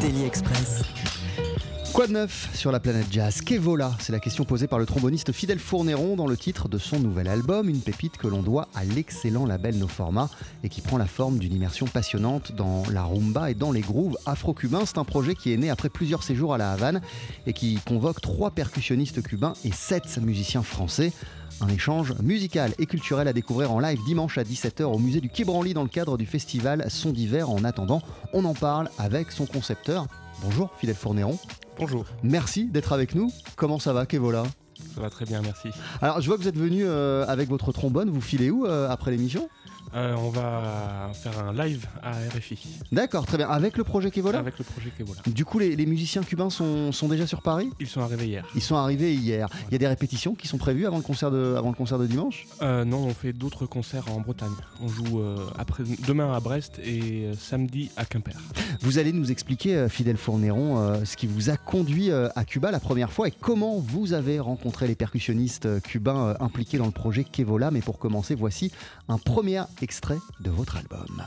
Daily Express. Quoi de neuf sur la planète jazz? Qu'Evola C'est la question posée par le tromboniste Fidel Fourneron dans le titre de son nouvel album, une pépite que l'on doit à l'excellent label No Format et qui prend la forme d'une immersion passionnante dans la rumba et dans les grooves afro-cubains. C'est un projet qui est né après plusieurs séjours à la Havane et qui convoque trois percussionnistes cubains et sept musiciens français. Un échange musical et culturel à découvrir en live dimanche à 17h au musée du Quai Branly dans le cadre du festival Son d'hiver. En attendant, on en parle avec son concepteur. Bonjour Fidel Fourneron. Bonjour, Merci d'être avec nous. Comment ça va, Kevola ça va très bien, merci. Alors, je vois que vous êtes venu euh, avec votre trombone. Vous filez où euh, après l'émission? Euh, on va faire un live à RFI D'accord, très bien. Avec le projet Kevola avec le projet Kevola. Du coup, les, les musiciens cubains sont, sont déjà sur Paris? Ils sont arrivés hier. Ils sont arrivés hier. Il y a des répétitions qui sont prévues avant le concert de, avant le concert de dimanche? Euh, non, on fait d'autres concerts en Bretagne. On joue euh, après, demain à Brest et samedi à Quimper. Vous allez nous expliquer, Fidel Fourneron, ce qui vous a conduit à Cuba la première fois et comment vous avez rencontré les percussionnistes cubains impliqués dans le projet Kevola. Mais pour commencer, voici un premier extrait de votre album.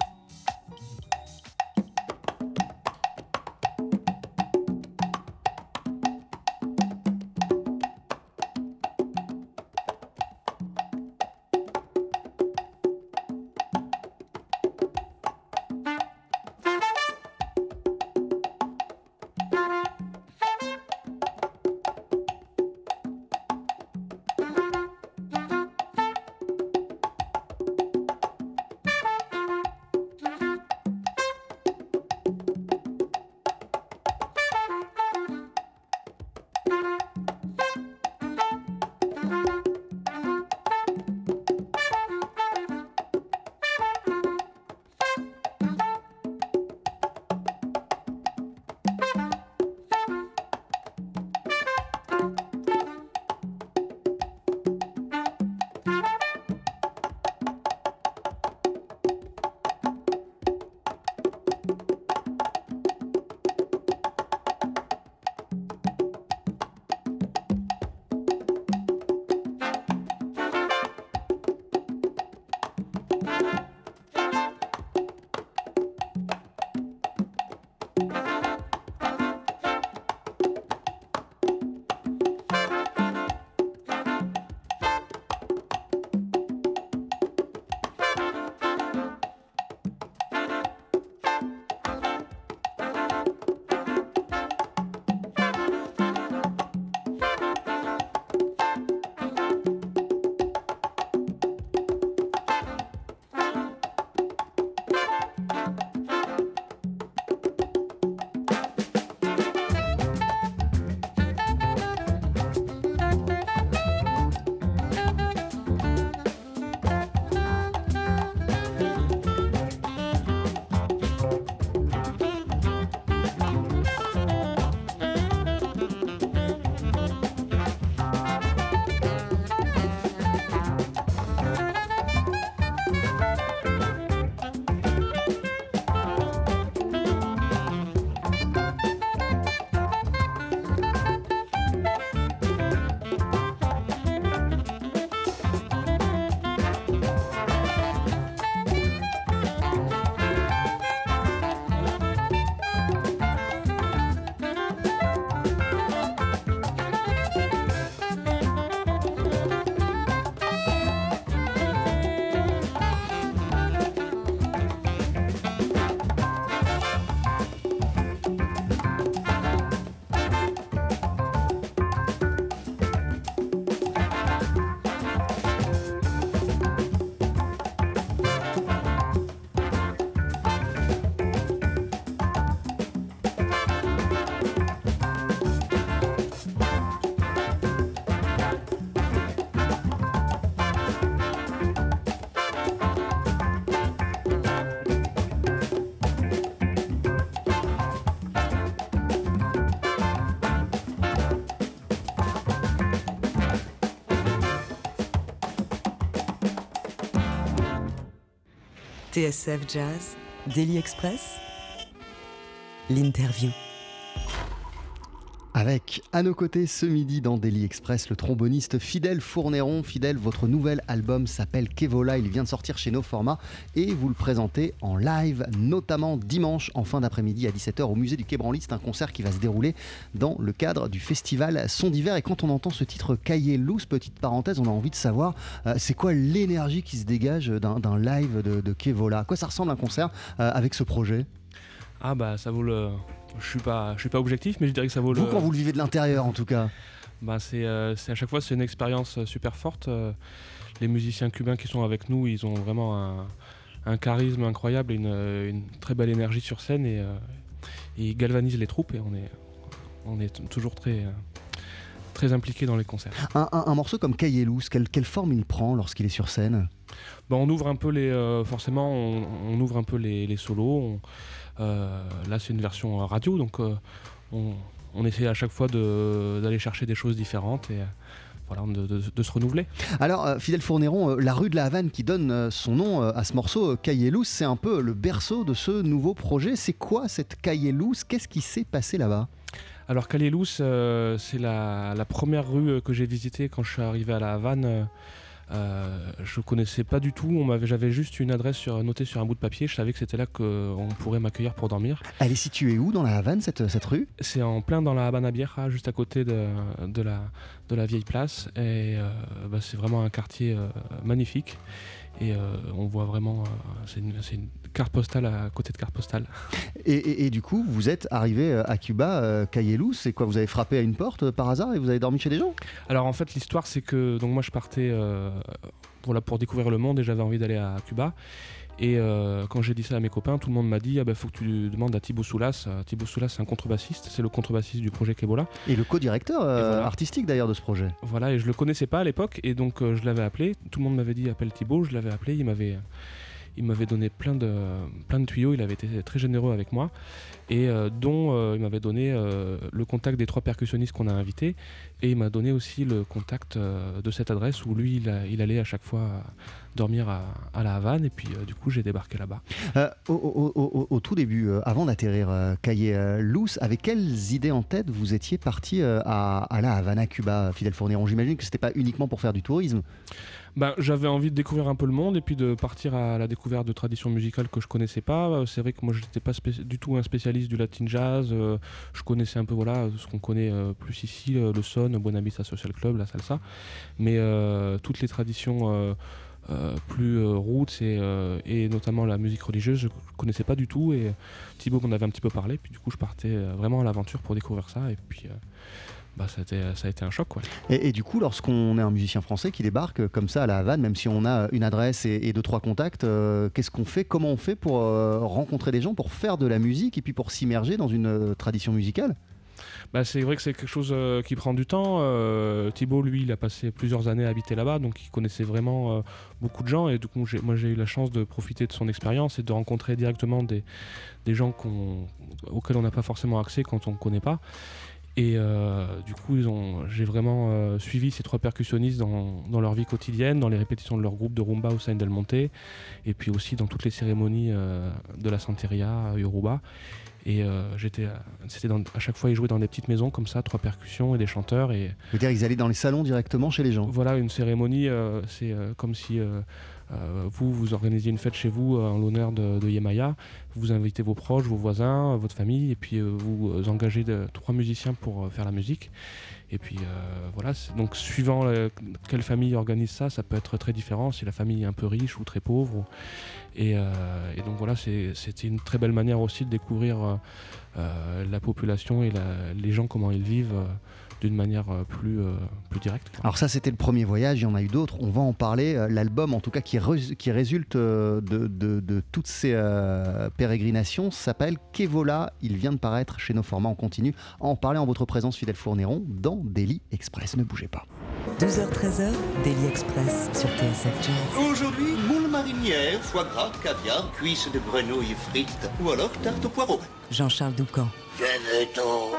TSF Jazz, Daily Express, l'interview. Avec à nos côtés ce midi dans Daily Express le tromboniste Fidèle Fourneron. Fidèle, votre nouvel album s'appelle Kevola, il vient de sortir chez nos formats et vous le présentez en live, notamment dimanche en fin d'après-midi à 17h au musée du Quai. C'est un concert qui va se dérouler dans le cadre du festival Son d'hiver. Et quand on entend ce titre Cahier Loose, petite parenthèse, on a envie de savoir euh, c'est quoi l'énergie qui se dégage d'un live de, de Kevola? À quoi ça ressemble un concert euh, avec ce projet? Ah bah ça vaut le. Je suis pas, je suis pas objectif, mais je dirais que ça vaut Vous, le. quand vous le vivez de l'intérieur en tout cas Bah c'est, euh, à chaque fois c'est une expérience euh, super forte. Euh, les musiciens cubains qui sont avec nous, ils ont vraiment un, un charisme incroyable une, une très belle énergie sur scène et, et ils galvanisent les troupes et on est, on est toujours très, très impliqués dans les concerts. un, un- un morceau comme Cahier Loose, quelle, quelle forme il prend lorsqu'il est sur scène? Bah, on ouvre un peu les, euh, forcément, on, on ouvre un peu les, les solos. On- euh, là, c'est une version euh, radio, donc euh, on, on essaie à chaque fois de- d'aller chercher des choses différentes et voilà, de, de- de se renouveler. Alors, euh, Fidèle Fourneron, euh, la rue de la Havane qui donne euh, son nom à ce morceau, Loose, c'est un peu le berceau de ce nouveau projet. C'est quoi cette Cahier Loose Qu'est-ce qui s'est passé là-bas? Alors, Calélous, euh, c'est la, la première rue euh, que j'ai visitée quand je suis arrivé à la Havane. Euh, euh, je connaissais pas du tout. On m'avait, j'avais juste une adresse sur, notée sur un bout de papier. Je savais que c'était là qu'on pourrait m'accueillir pour dormir. Elle est située où dans la Havane, cette, cette rue? C'est en plein dans la Habana Vieja, juste à côté de, de, la, de la vieille place. Et euh, bah, c'est vraiment un quartier euh, magnifique. Et euh, on voit vraiment, euh, c'est une carte postale à côté de carte postale. et, et- et du coup, vous êtes arrivé euh, à Cuba, euh, Loose, c'est quoi Vous avez frappé à une porte euh, par hasard et vous avez dormi chez des gens? Alors en fait, l'histoire, c'est que donc moi je partais euh, voilà, pour découvrir le monde et j'avais envie d'aller à Cuba. Et euh, quand j'ai dit ça à mes copains, tout le monde m'a dit ah bah, faut que tu demandes à Thibaut Soulas. Thibaut Soulas, c'est un contrebassiste, c'est le contrebassiste du projet Kebola. Et le co-directeur euh, voilà. artistique d'ailleurs de ce projet. Voilà, et je le connaissais pas à l'époque, et donc euh, je l'avais appelé. Tout le monde m'avait dit appelle Thibaut, je l'avais appelé, il m'avait, il m'avait donné plein de, plein de tuyaux, il avait été très généreux avec moi, et euh, dont euh, il m'avait donné euh, le contact des trois percussionnistes qu'on a invités, et il m'a donné aussi le contact de cette adresse où lui, il, allait à chaque fois dormir à, à la Havane, et puis du coup j'ai débarqué là-bas. Au, tout début, avant d'atterrir Cahier Loose, avec quelles idées en tête vous étiez parti à, à la Havana, Cuba, Fidèle Fourneron J'imagine que c'était pas uniquement pour faire du tourisme. Ben, j'avais envie de découvrir un peu le monde et puis de partir à la découverte de traditions musicales que je connaissais pas. C'est vrai que moi je n'étais pas du tout un spécialiste du latin jazz. euh, je connaissais un peu voilà ce qu'on connaît euh, plus ici, euh, le son, Buenavista Social Club, la salsa. Mais toutes les traditions plus euh, roots et, notamment la musique religieuse, je connaissais pas du tout. Et Thibaut m'en avait un petit peu parlé. Puis du coup je partais vraiment à l'aventure pour découvrir ça. Et puis bah, ça, a été, ça a été un choc. Quoi. Et, et du coup, lorsqu'on est un musicien français qui débarque comme ça à la Havane, même si on a une adresse et, et deux trois contacts, euh, qu'est-ce qu'on fait? Comment on fait pour euh, rencontrer des gens, pour faire de la musique et puis pour s'immerger dans une euh, tradition musicale? Bah, c'est vrai que c'est quelque chose euh, qui prend du temps. Euh, Thibaut, lui, il a passé plusieurs années à habiter là-bas, donc il connaissait vraiment euh, beaucoup de gens. Et du coup, moi, j'ai eu la chance de profiter de son expérience et de rencontrer directement des, des gens auxquels on n'a pas forcément accès quand on ne connaît pas. Et euh, du coup, j'ai vraiment euh, suivi ces trois percussionnistes dans, dans leur vie quotidienne, dans les répétitions de leur groupe de rumba au sein Del Monte, et puis aussi dans toutes les cérémonies euh, de la Santeria à Yoruba. Et euh, j'étais, c'était à chaque fois ils jouaient dans des petites maisons comme ça, trois percussions et des chanteurs. Et dire, ils allaient dans les salons directement chez les gens? voilà, une cérémonie, euh, c'est euh, comme si vous, vous organisiez une fête chez vous euh, en l'honneur de, Yemaya. Vous invitez vos proches, vos voisins, euh, votre famille, et puis euh, vous euh, engagez trois musiciens pour euh, faire la musique. Et puis euh, voilà, donc suivant euh, quelle famille organise ça, ça peut être très différent. Si la famille est un peu riche ou très pauvre. Et, euh, donc voilà, c'était une très belle manière aussi de découvrir euh, euh, la population et les gens, comment ils vivent euh, d'une manière euh, plus, euh, plus directe. quoi. Alors ça, c'était le premier voyage, il y en a eu d'autres, on va en parler. Euh, L'album, en tout cas, qui, qui résulte de, de- de toutes ces euh, pérégrinations, s'appelle Kevola. Il vient de paraître chez nos formats, on continue à en parler en votre présence, Fidèle Fourneron, dans Daily Express. Ne bougez pas. 12h-13h, Daily Express sur TSF Jazz. Aujourd'hui, moule marinière, foie gras, caviar, cuisses de grenouille frites ou alors tarte au poireau. Jean-Charles Doucan. Venez-t'en.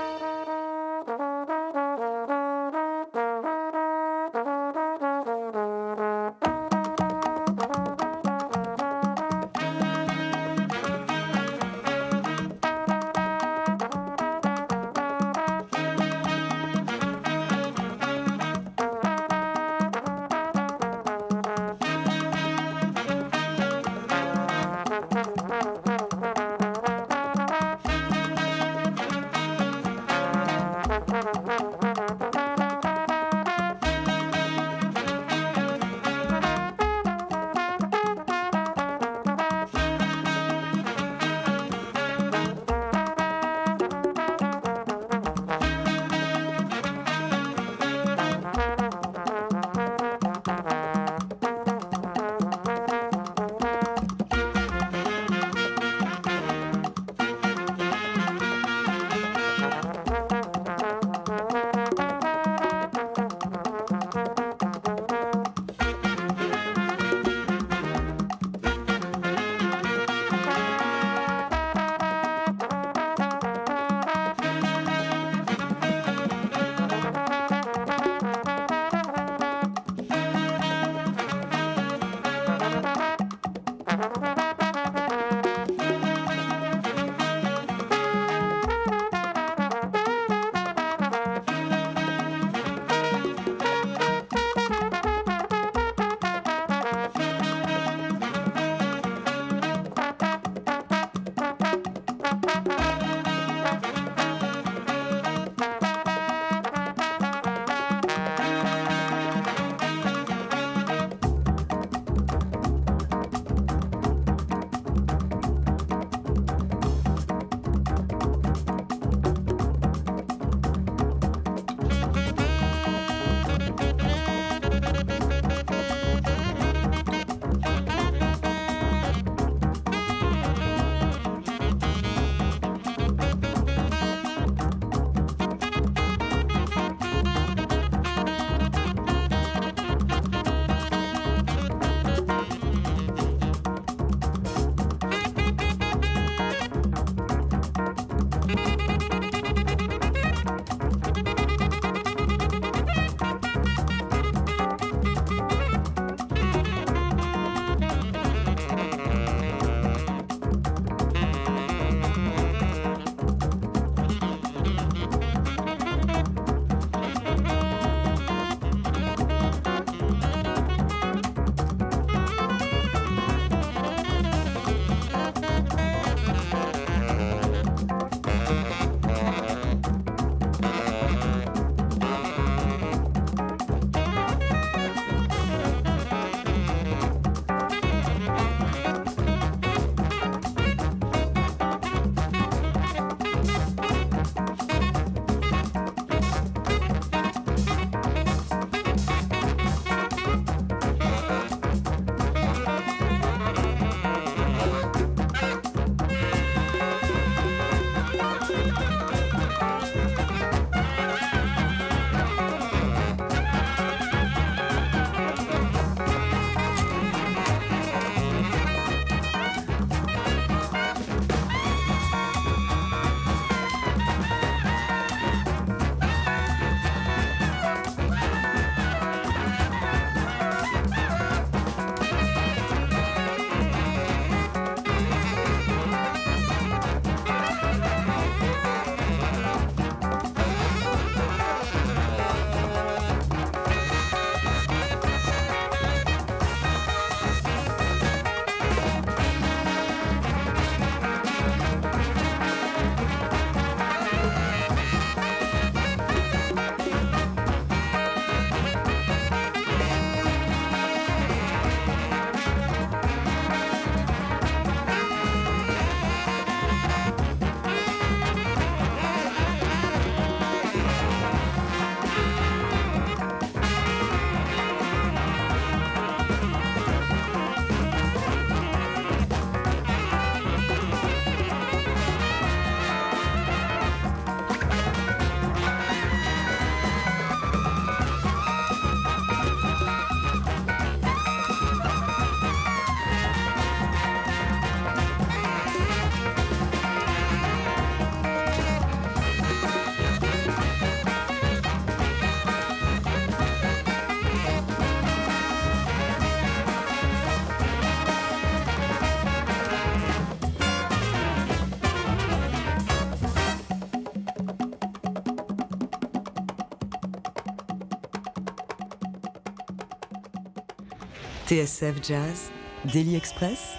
TSF Jazz, Daily Express,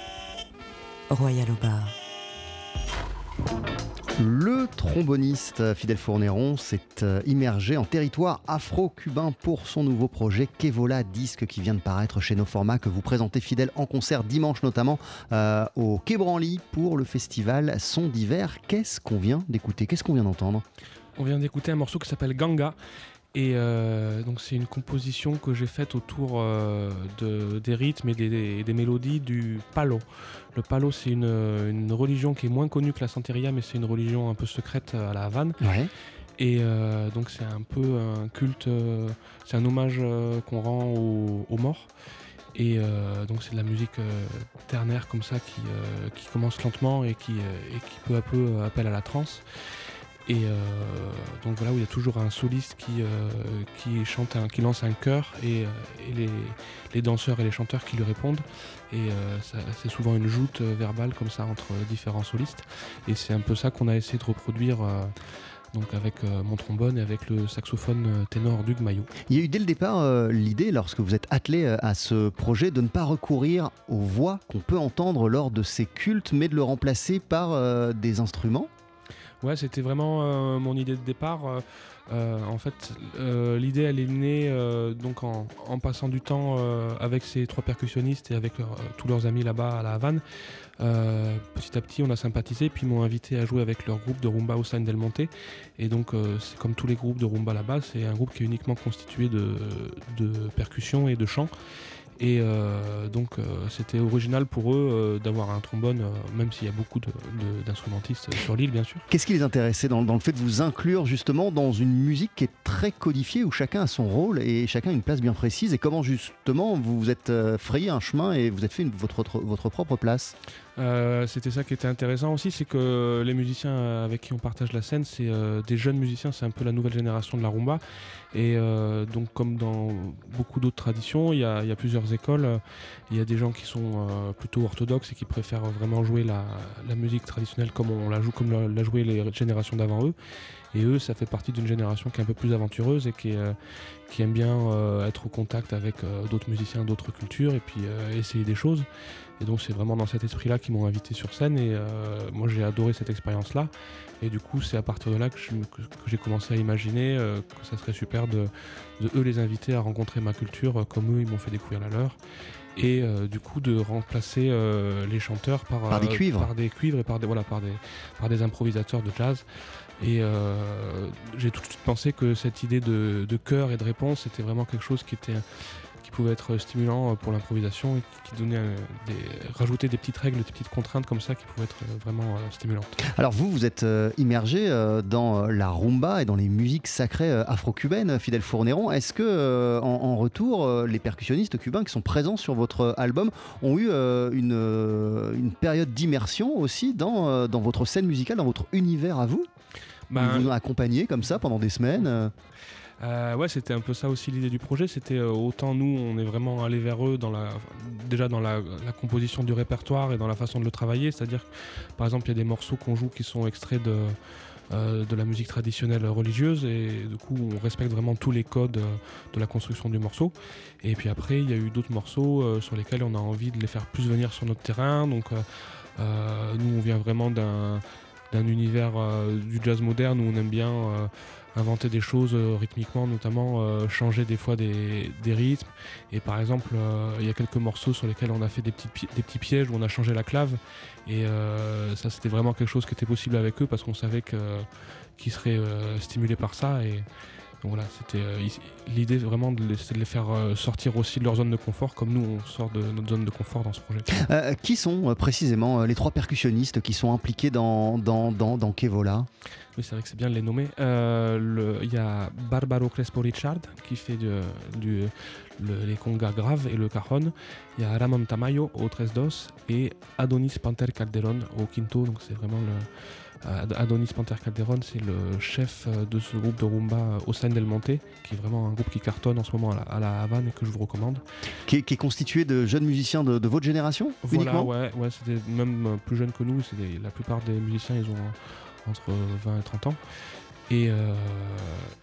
Royal au bar. Le tromboniste Fidel Fourneron s'est euh, immergé en territoire afro-cubain pour son nouveau projet Kevola, disque qui vient de paraître chez nos formats que vous présentez Fidel en concert dimanche notamment euh, au Quai Branly pour le festival Son d'hiver. Qu'est-ce qu'on vient d'écouter? Qu'est-ce qu'on vient d'entendre? On vient d'écouter un morceau qui s'appelle Ganga. Et euh, donc c'est une composition que j'ai faite autour euh, de, des rythmes et des, des mélodies du palo. Le palo c'est une, une religion qui est moins connue que la santeria mais c'est une religion un peu secrète à la Havane. Ouais. Et euh, donc c'est un peu un culte, c'est un hommage qu'on rend aux, aux morts. Et euh, donc c'est de la musique euh, ternaire comme ça qui, euh, qui commence lentement et qui, et qui peu à peu appelle à la transe. Et euh, donc voilà où il y a toujours un soliste qui, euh, chante, qui lance un chœur et, euh, les, danseurs et les chanteurs qui lui répondent. Et c'est souvent une joute verbale comme ça entre différents solistes. Et c'est un peu ça qu'on a essayé de reproduire donc avec mon trombone et avec le saxophone ténor Duc Maillot. Il y a eu dès le départ l'idée, lorsque vous êtes attelé à ce projet, de ne pas recourir aux voix qu'on peut entendre lors de ces cultes, mais de le remplacer par des instruments. Ouais, c'était vraiment euh, mon idée de départ. Euh, euh, en fait, l'idée, elle est née donc en, passant du temps avec ces trois percussionnistes et avec euh, tous leurs amis là-bas à la Havane. Petit à petit, on a sympathisé, puis ils m'ont invité à jouer avec leur groupe de rumba au San del Monte. Et donc, c'est comme tous les groupes de rumba là-bas, c'est un groupe qui est uniquement constitué de, de percussions et de chants. Et euh, donc, euh, c'était original pour eux euh, d'avoir un trombone, même s'il y a beaucoup d'instrumentistes sur l'île, bien sûr. Qu'est-ce qui les intéressait dans, le fait de vous inclure justement dans une musique qui est très codifiée, où chacun a son rôle et chacun a une place bien précise, et comment justement vous vous êtes frayé un chemin et vous êtes fait votre, votre propre place? Euh, c'était ça qui était intéressant aussi, c'est que les musiciens euh, avec qui on partage la scène, c'est euh, des jeunes musiciens, c'est un peu la nouvelle génération de la rumba. Et donc comme dans beaucoup d'autres traditions, il y a, plusieurs écoles. Il y a des gens qui sont plutôt orthodoxes et qui préfèrent vraiment jouer la, musique traditionnelle comme on la joue, comme l'a, les générations d'avant eux. Et eux, ça fait partie d'une génération qui est un peu plus aventureuse et qui, aime bien être au contact avec d'autres musiciens, d'autres cultures et puis essayer des choses. Et donc c'est vraiment dans cet esprit-là qu'ils m'ont invité sur scène et euh, moi j'ai adoré cette expérience-là. Et du coup c'est à partir de là que, j'ai commencé à imaginer euh, que ça serait super de, de eux les inviter à rencontrer ma culture euh, comme eux ils m'ont fait découvrir la leur. Et euh, du coup de remplacer euh, les chanteurs par, Par des cuivres. par des cuivres et par des, voilà, par des, par des improvisateurs de jazz. Et euh, j'ai tout de suite pensé que cette idée de, de chœur et de réponse c'était vraiment quelque chose qui était pouvait être stimulant euh, pour l'improvisation et qui donnait euh, des, rajouter des petites règles, des petites contraintes comme ça qui pouvaient être euh, vraiment stimulantes. Alors vous, vous êtes immergé dans la rumba et dans les musiques sacrées afro-cubaines, Fidel Fourneron. Est-ce que en, retour, les percussionnistes cubains qui sont présents sur votre album ont eu une, une période d'immersion aussi dans, dans votre scène musicale, dans votre univers à vous? Ben, Ils vous ont accompagné comme ça pendant des semaines euh, ouais, c'était un peu ça aussi l'idée du projet. C'était euh, autant nous, on est vraiment allé vers eux dans la, déjà dans la, composition du répertoire et dans la façon de le travailler. C'est-à-dire, par exemple, il y a des morceaux qu'on joue qui sont extraits de, euh, de la musique traditionnelle religieuse et du coup, on respecte vraiment tous les codes de la construction du morceau. Et puis après, il y a eu d'autres morceaux sur lesquels on a envie de les faire plus venir sur notre terrain. Donc, nous, on vient vraiment d'un univers du jazz moderne où on aime bien inventer des choses euh, rythmiquement, notamment euh, changer des fois des, des rythmes. Et par exemple, euh, il y a quelques morceaux sur lesquels on a fait des, petits pièges où on a changé la clave. Et ça, c'était vraiment quelque chose qui était possible avec eux parce qu'on savait que- qu'ils seraient euh, stimulés par ça. Donc voilà, c'était euh, l'idée vraiment de les, c'est de les faire euh, sortir aussi de leur zone de confort, comme nous on sort de notre zone de confort dans ce projet. Euh, Qui sont précisément les trois percussionnistes qui sont impliqués dans, dans, dans, dans Kevola? Oui, c'est vrai que c'est bien de les nommer. Euh, le- Il y a Barbaro Crespo Richard qui fait du- du- le- les congas graves et le cajon. Il y a Ramon Tamayo au tres dos et Adonis Panter Calderon au quinto. Donc c'est vraiment le. Adonis Panter Calderon, c'est le chef euh, de ce groupe de rumba euh, au San del Monte, qui est vraiment un groupe qui cartonne en ce moment à la, à la Havane et que je vous recommande. qui est, qui est constitué de jeunes musiciens de, de votre génération Voilà, uniquement ouais, ouais c'est même euh, plus jeunes que nous. Des- la plupart des musiciens, ils ont entre 20 et 30 ans. Et, euh,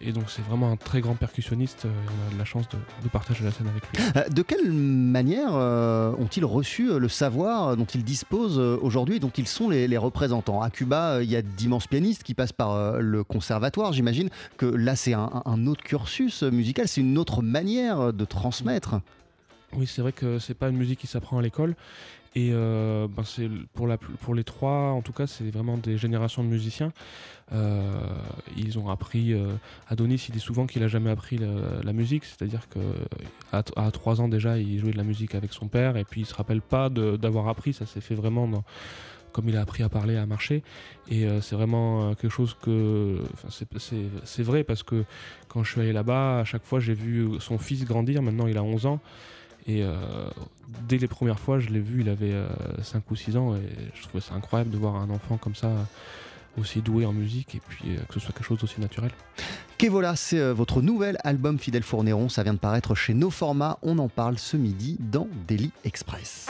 et donc c'est vraiment un très grand percussionniste. euh, on a de la chance de, de partager la scène avec lui. Euh, De quelle manière euh, ont-ils reçu le savoir dont ils disposent aujourd'hui et dont ils sont les, les représentants? À Cuba, il y a d'immenses pianistes qui passent par le conservatoire. J'imagine que là, c'est un, un autre cursus musical, c'est une autre manière de transmettre. Oui, c'est vrai que c'est pas une musique qui s'apprend à l'école. Et euh, ben, c'est pour, les trois, en tout cas, c'est vraiment des générations de musiciens. Euh, ils ont appris. euh, Adonis, il dit souvent qu'il a jamais appris la, musique, c'est-à-dire que à, trois ans déjà, il jouait de la musique avec son père, et puis il se rappelle pas d'avoir appris. Ça s'est fait vraiment comme il a appris à parler, à marcher. Et euh, c'est vraiment quelque chose que. c'est vrai parce que quand je suis allé là-bas, à chaque fois, j'ai vu son fils grandir. Maintenant, il a 11 ans. Et euh, dès les premières fois, je l'ai vu, il avait 5 ou 6 ans. Et je trouvais ça incroyable de voir un enfant comme ça, euh, aussi doué en musique, et puis euh, que ce soit quelque chose d'aussi naturel. Kevola, c'est euh, votre nouvel album Fidèle Fourneron. Ça vient de paraître chez No Format. On en parle ce midi dans Daily Express.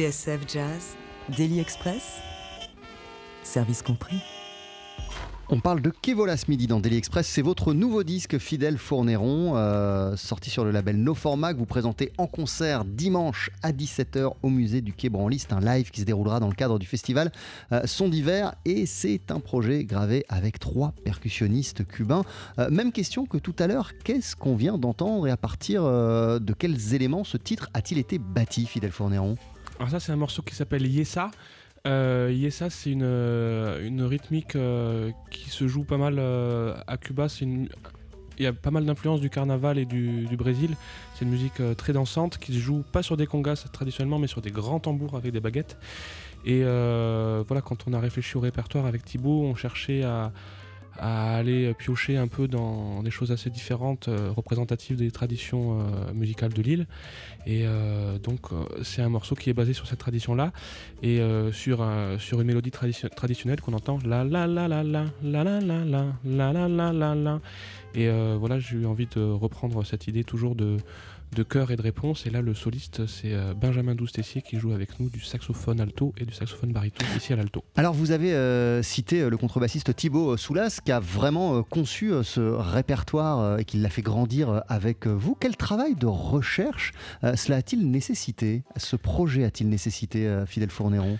TSF Jazz, Daily Express, service compris. On parle de Kevola ce midi dans Daily Express. C'est votre nouveau disque Fidèle Fourneron, euh, sorti sur le label No Format, que vous présentez en concert dimanche à 17h au musée du Quai. C'est un live qui se déroulera dans le cadre du festival euh, Son d'hiver et c'est un projet gravé avec trois percussionnistes cubains. Euh, même question que tout à l'heure, qu'est-ce qu'on vient d'entendre et à partir euh, de quels éléments ce titre a-t-il été bâti, Fidèle Fourneron? Alors ça, c'est un morceau qui s'appelle Yesa. Euh, c'est une, euh, une rythmique euh, qui se joue pas mal euh, à Cuba. C'est Il y a pas mal d'influences du carnaval et du, du Brésil. C'est une musique très dansante qui se joue pas sur des congas traditionnellement, mais sur des grands tambours avec des baguettes. Et voilà, quand on a réfléchi au répertoire avec Thibaut, on cherchait à, à aller piocher un peu dans des choses assez différentes, euh, représentatives des traditions euh, musicales de l'île. Et euh, donc, euh, c'est un morceau qui est basé sur cette tradition-là et euh, sur, sur une mélodie tradition- traditionnelle qu'on entend la la la la la la la la la la la la la la. Et euh, voilà, j'ai eu envie de reprendre cette idée toujours de, de et de réponse. Et là, le soliste, c'est euh, Benjamin Douce-Tessier qui joue avec nous du saxophone alto et du saxophone baryton ici à l'alto. Alors vous avez euh, cité le contrebassiste Thibaut Soulas qui a vraiment conçu ce répertoire et qui l'a fait grandir avec vous. Quel travail de recherche cela a-t-il nécessité? Ce projet a-t-il nécessité, Fidèle Fourneron?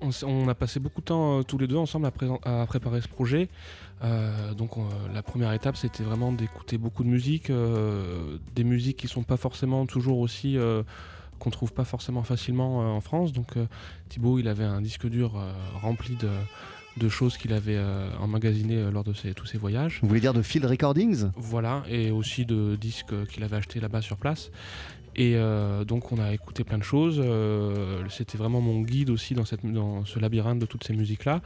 On, a passé beaucoup de temps euh, tous les deux ensemble à, préparer ce projet. Euh, donc on- la première étape c'était vraiment d'écouter beaucoup de musique, euh, des musiques qui sont pas forcément toujours aussi euh, qu'on trouve pas forcément facilement euh, en France. Donc euh, Thibaut il avait un disque dur euh, rempli de, de choses qu'il avait euh, emmagasinées euh, lors de ses- tous ses voyages. Vous voulez dire de Field Recordings? Voilà, et aussi de disques qu'il avait achetés là-bas sur place. Et euh, donc on a écouté plein de choses. euh, C'était vraiment mon guide aussi dans, ce labyrinthe de toutes ces musiques-là.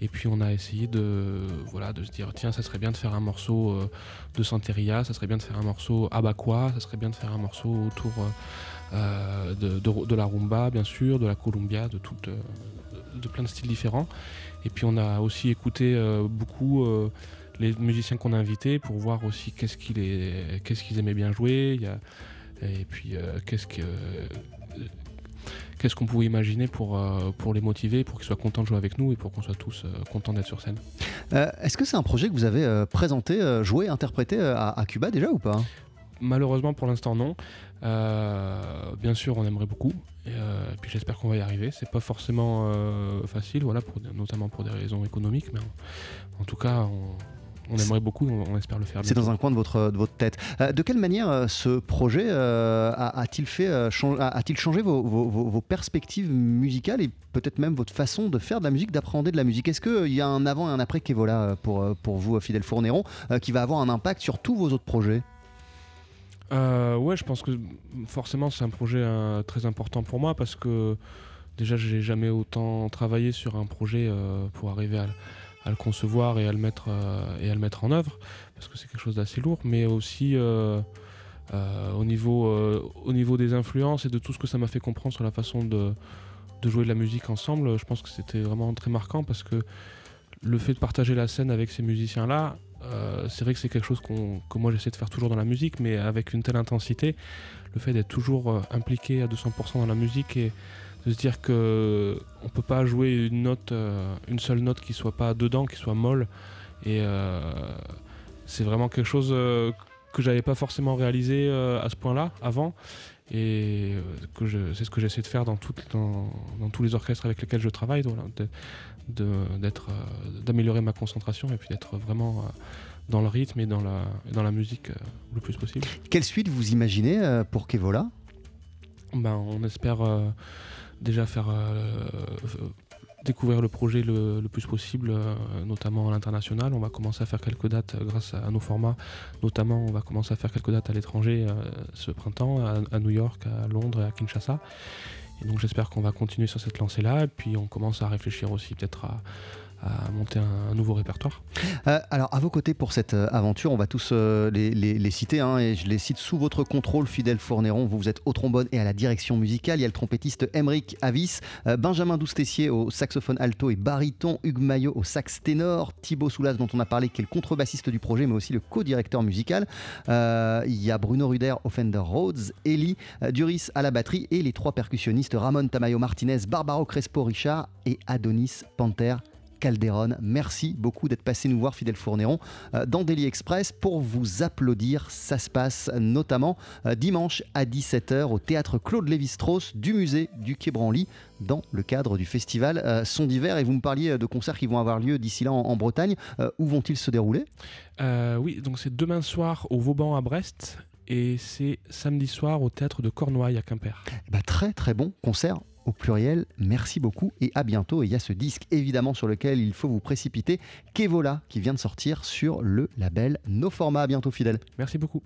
Et puis on a essayé de, voilà, de se dire, tiens, ça serait bien de faire un morceau euh, de Santeria, ça serait bien de faire un morceau abacois, ça serait bien de faire un morceau autour de, la rumba, bien sûr, de la columbia, de, euh, de, plein de styles différents. Et puis on a aussi écouté beaucoup les musiciens qu'on a invités pour voir aussi qu'est-ce qu'ils aimaient bien jouer. Et puis euh, qu'est-ce que qu'est-ce qu'on pouvait imaginer pour, euh, pour les motiver, pour qu'ils soient contents de jouer avec nous et pour qu'on soit tous euh, contents d'être sur scène? Euh, Est-ce que c'est un projet que vous avez présenté, joué, interprété à, à Cuba déjà ou pas? Malheureusement pour l'instant non. Bien sûr on aimerait beaucoup. Et, puis j'espère qu'on va y arriver. C'est pas forcément facile, voilà, pour, notamment pour des raisons économiques, mais en, en tout cas on, on aimerait beaucoup, on, on espère le faire. C'est dans un coin de votre, de votre tête. Euh, de quelle manière euh, ce projet euh, a-t-il fait, a-t-il changé vos, vos- perspectives musicales et peut-être même votre façon de faire de la musique, d'appréhender de la musique? Est-ce qu'il y a un avant et un après Kevola pour, pour vous, Fidèle Fourneron, qui va avoir un impact sur tous vos autres projets? Euh, ouais, je pense que forcément c'est un projet euh, très important pour moi parce que déjà j'ai jamais autant travaillé sur un projet euh, pour arriver à, à le concevoir et à le mettre euh, et à le mettre en œuvre parce que c'est quelque chose d'assez lourd, mais aussi euh, euh, au niveau au niveau des influences et de tout ce que ça m'a fait comprendre sur la façon de de jouer de la musique ensemble. Je pense que c'était vraiment très marquant parce que le fait de partager la scène avec ces musiciens-là, c'est vrai que c'est quelque chose qu'on- que moi j'essaie de faire toujours dans la musique, mais avec une telle intensité, le fait d'être toujours impliqué à 200% dans la musique et de se dire que on peut pas jouer une note, euh, une seule note qui soit pas dedans, qui soit molle, et euh, c'est vraiment quelque chose euh, que j'avais pas forcément réalisé à ce point-là avant. Et que c'est ce que j'essaie de faire dans, toutes- dans, dans tous les orchestres avec lesquels je travaille, voilà, d'être, d'améliorer ma concentration et puis d'être vraiment dans le rythme et dans la, dans la musique euh, le plus possible. Quelle suite vous imaginez euh, pour Kevola Ben, on espère euh, déjà faire euh, euh, découvrir le projet le, plus possible, euh, notamment à l'international. On va commencer à faire quelques dates grâce à, nos formats. Notamment, on va commencer à faire quelques dates à l'étranger ce printemps, à, à New York, à Londres et à Kinshasa. Et donc j'espère qu'on va continuer sur cette lancée-là. Et puis on commence à réfléchir aussi peut-être à, à monter un, nouveau répertoire. Euh, alors, à vos côtés pour cette euh, aventure, on va tous euh, les, citer, hein, et je les cite sous votre contrôle, Fidèle Fourneron. Vous, vous êtes au trombone et à la direction musicale. Il y a le trompettiste Emeric Avis, Benjamin Doustessier au saxophone alto et baryton, Hugues Maillot au sax ténor, Thibaut Soulas, dont on a parlé, qui est le contrebassiste du projet, mais aussi le co-directeur musical. il y a Bruno Ruder au Fender Rhodes, Eli Duris à la batterie et les trois percussionnistes Ramon Tamayo Martinez, Barbaro Crespo Richard et Adonis Panther Calderon. Merci beaucoup d'être passé nous voir, Fidèle Fournéron, euh, dans Daily Express pour vous applaudir. Ça se passe notamment euh, dimanche à 17h au théâtre Claude Lévi-Strauss du musée du Quai Branly dans le cadre du festival euh, Son d'hiver. Et vous me parliez de concerts qui vont avoir lieu d'ici là en, Bretagne. où vont-ils se dérouler? Oui, donc c'est demain soir au Vauban à Brest et c'est samedi soir au théâtre de Cornouailles à Quimper. Bah, très très bon concert au pluriel. Merci beaucoup et à bientôt. Et il y a ce disque évidemment sur lequel il faut vous précipiter, Kevola, qui vient de sortir sur le label No Format. À bientôt fidèle. Merci beaucoup.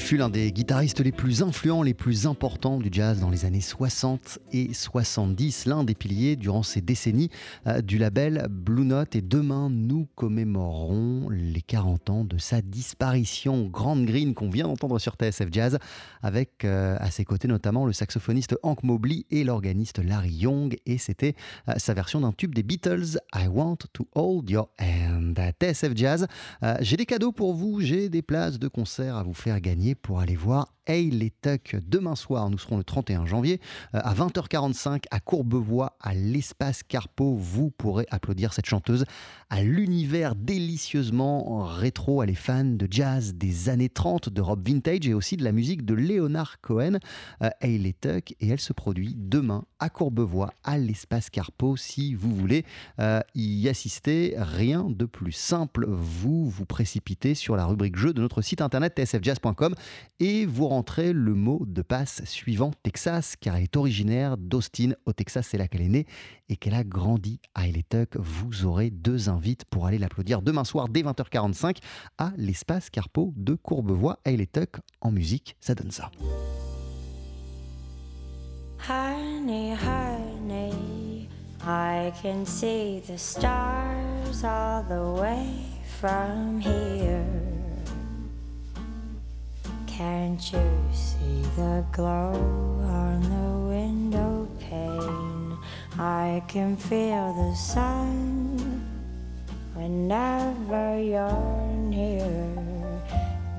Fut l'un des guitaristes les plus influents, les plus importants du jazz dans les années 60 et 70, l'un des piliers durant ces décennies euh, du label Blue Note. Et demain, nous commémorerons les 40 ans de sa disparition. Grande Green qu'on vient d'entendre sur TSF Jazz, avec euh, à ses côtés notamment le saxophoniste Hank Mobley et l'organiste Larry Young. Et c'était euh, sa version d'un tube des Beatles, I Want to Hold Your Hand. TSF Jazz, j'ai des cadeaux pour vous, j'ai des places de concert à vous faire gagner pour aller voir Hey les Tuck demain soir. Nous serons le 31 janvier euh, à 20h45 à Courbevoie, à l'espace Carpo. Vous pourrez applaudir cette chanteuse à l'univers délicieusement rétro. Elle est fan de jazz des années 30, de rock vintage et aussi de la musique de Leonard Cohen. Euh, hey les Tuck et elle se produit demain à Courbevoie, à l'espace Carpo. Si vous voulez euh, y assister, rien de plus simple. Vous vous précipitez sur la rubrique jeu de notre site internet tsfjazz.com et vous rentrez le mot de passe suivant Texas, car elle est originaire d'Austin, au Texas, c'est là qu'elle est née et qu'elle a grandi à Tuck. Vous aurez deux invites pour aller l'applaudir demain soir dès 20h45 à l'espace Carpo de Courbevoie. Tuck en musique, ça donne ça. Honey, honey. Can't you see the glow on the window pane? I can feel the sun whenever you're near.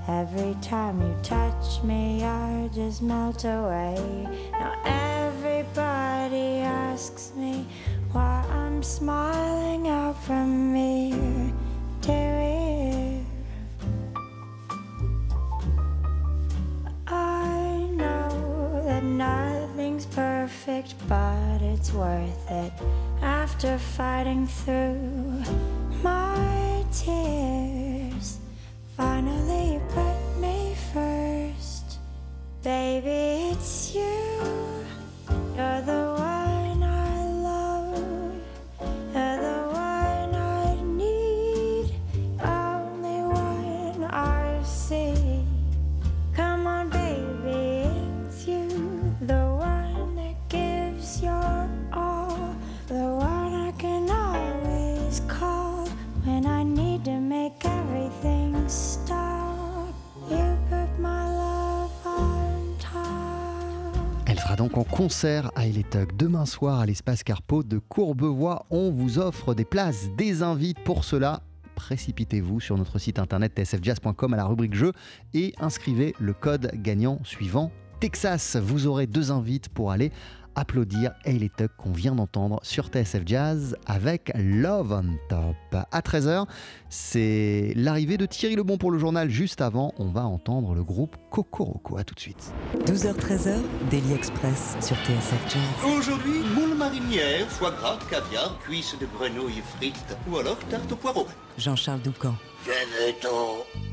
Every time you touch me, I just melt away. Now everybody asks me why I'm smiling concert à Tuck demain soir à l'espace Carpo de Courbevoie. On vous offre des places, des invites pour cela. Précipitez-vous sur notre site internet tsfjazz.com à la rubrique jeu et inscrivez le code gagnant suivant Texas. Vous aurez deux invites pour aller applaudir Hayley Tuck qu'on vient d'entendre sur TSF Jazz avec Love on Top. À 13h, c'est l'arrivée de Thierry Lebon pour le journal. Juste avant, on va entendre le groupe Cocoroco. À tout de suite. 12h-13h, Daily Express sur TSF Jazz. Aujourd'hui, moule marinière, foie gras, caviar, cuisses de grenouille frites ou alors tarte au poireau. Jean-Charles Doucan. Venez-t'en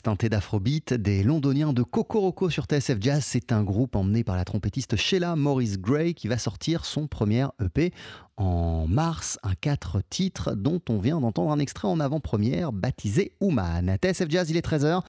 teinté d'afrobeat des londoniens de Cocoroco sur TSF Jazz. C'est un groupe emmené par la trompettiste Sheila Morris Gray qui va sortir son premier EP en mars, un 4 titres dont on vient d'entendre un extrait en avant-première baptisé Ouman. TSF Jazz, il est 13h.